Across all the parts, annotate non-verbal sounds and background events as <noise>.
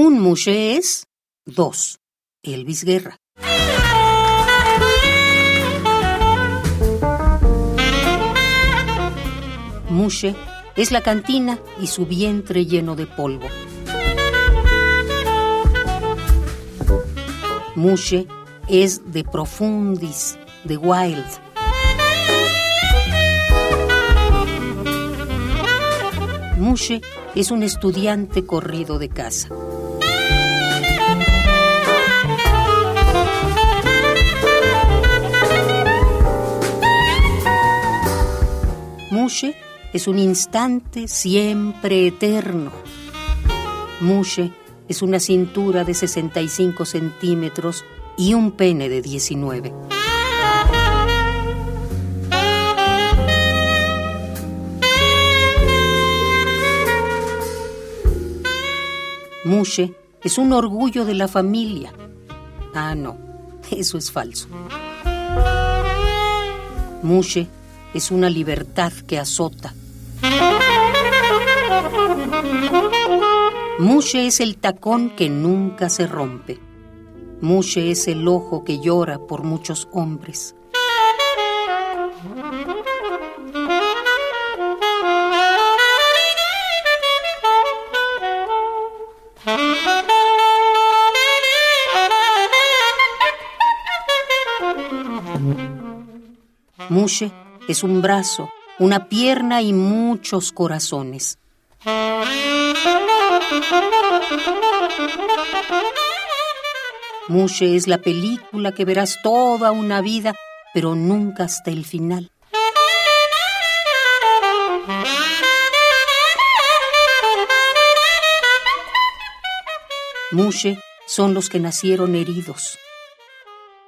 Un mushe es dos. Elvis Guerra. Mushe es la cantina y su vientre lleno de polvo. Mushe es de profundis, de wild. Mushe es un estudiante corrido de casa. Mushe es un instante siempre eterno. Mushe es una cintura de 65 centímetros y un pene de 19. Mushe es un orgullo de la familia. Ah, no, <laughs> eso es falso. Mushe es una libertad que azota. Mushe es el tacón que nunca se rompe. Mushe es el ojo que llora por muchos hombres. Mushe es un brazo, una pierna y muchos corazones. Mushe es la película que verás toda una vida, pero nunca hasta el final. Mushe son los que nacieron heridos.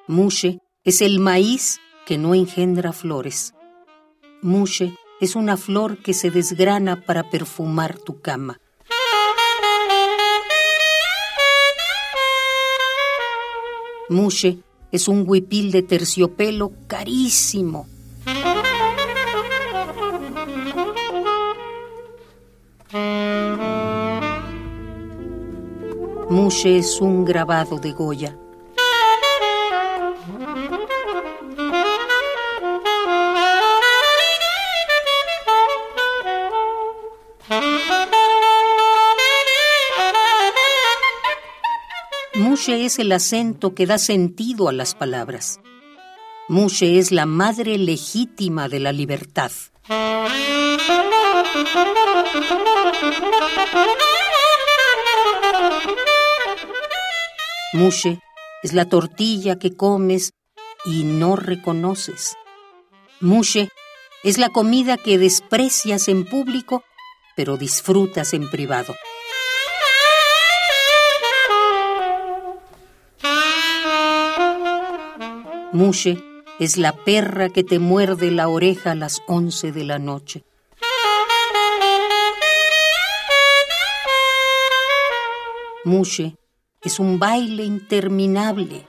Mushe es el maíz que no engendra flores. Mushe es una flor que se desgrana para perfumar tu cama. Mushe es un huipil de terciopelo carísimo. Mushe es un grabado de Goya. Mushe es el acento que da sentido a las palabras. Mushe es la madre legítima de la libertad. Mushe es la tortilla que comes y no reconoces. Mushe es la comida que desprecias en público, pero disfrutas en privado. Mushe es la perra que te muerde la oreja a las once de la noche. Mushe es un baile interminable.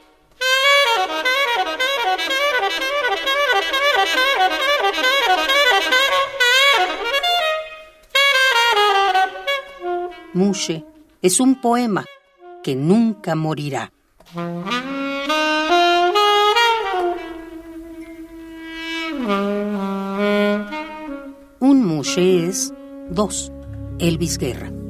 Mushe es un poema que nunca morirá. Un mushe es dos. Elvis Guerra.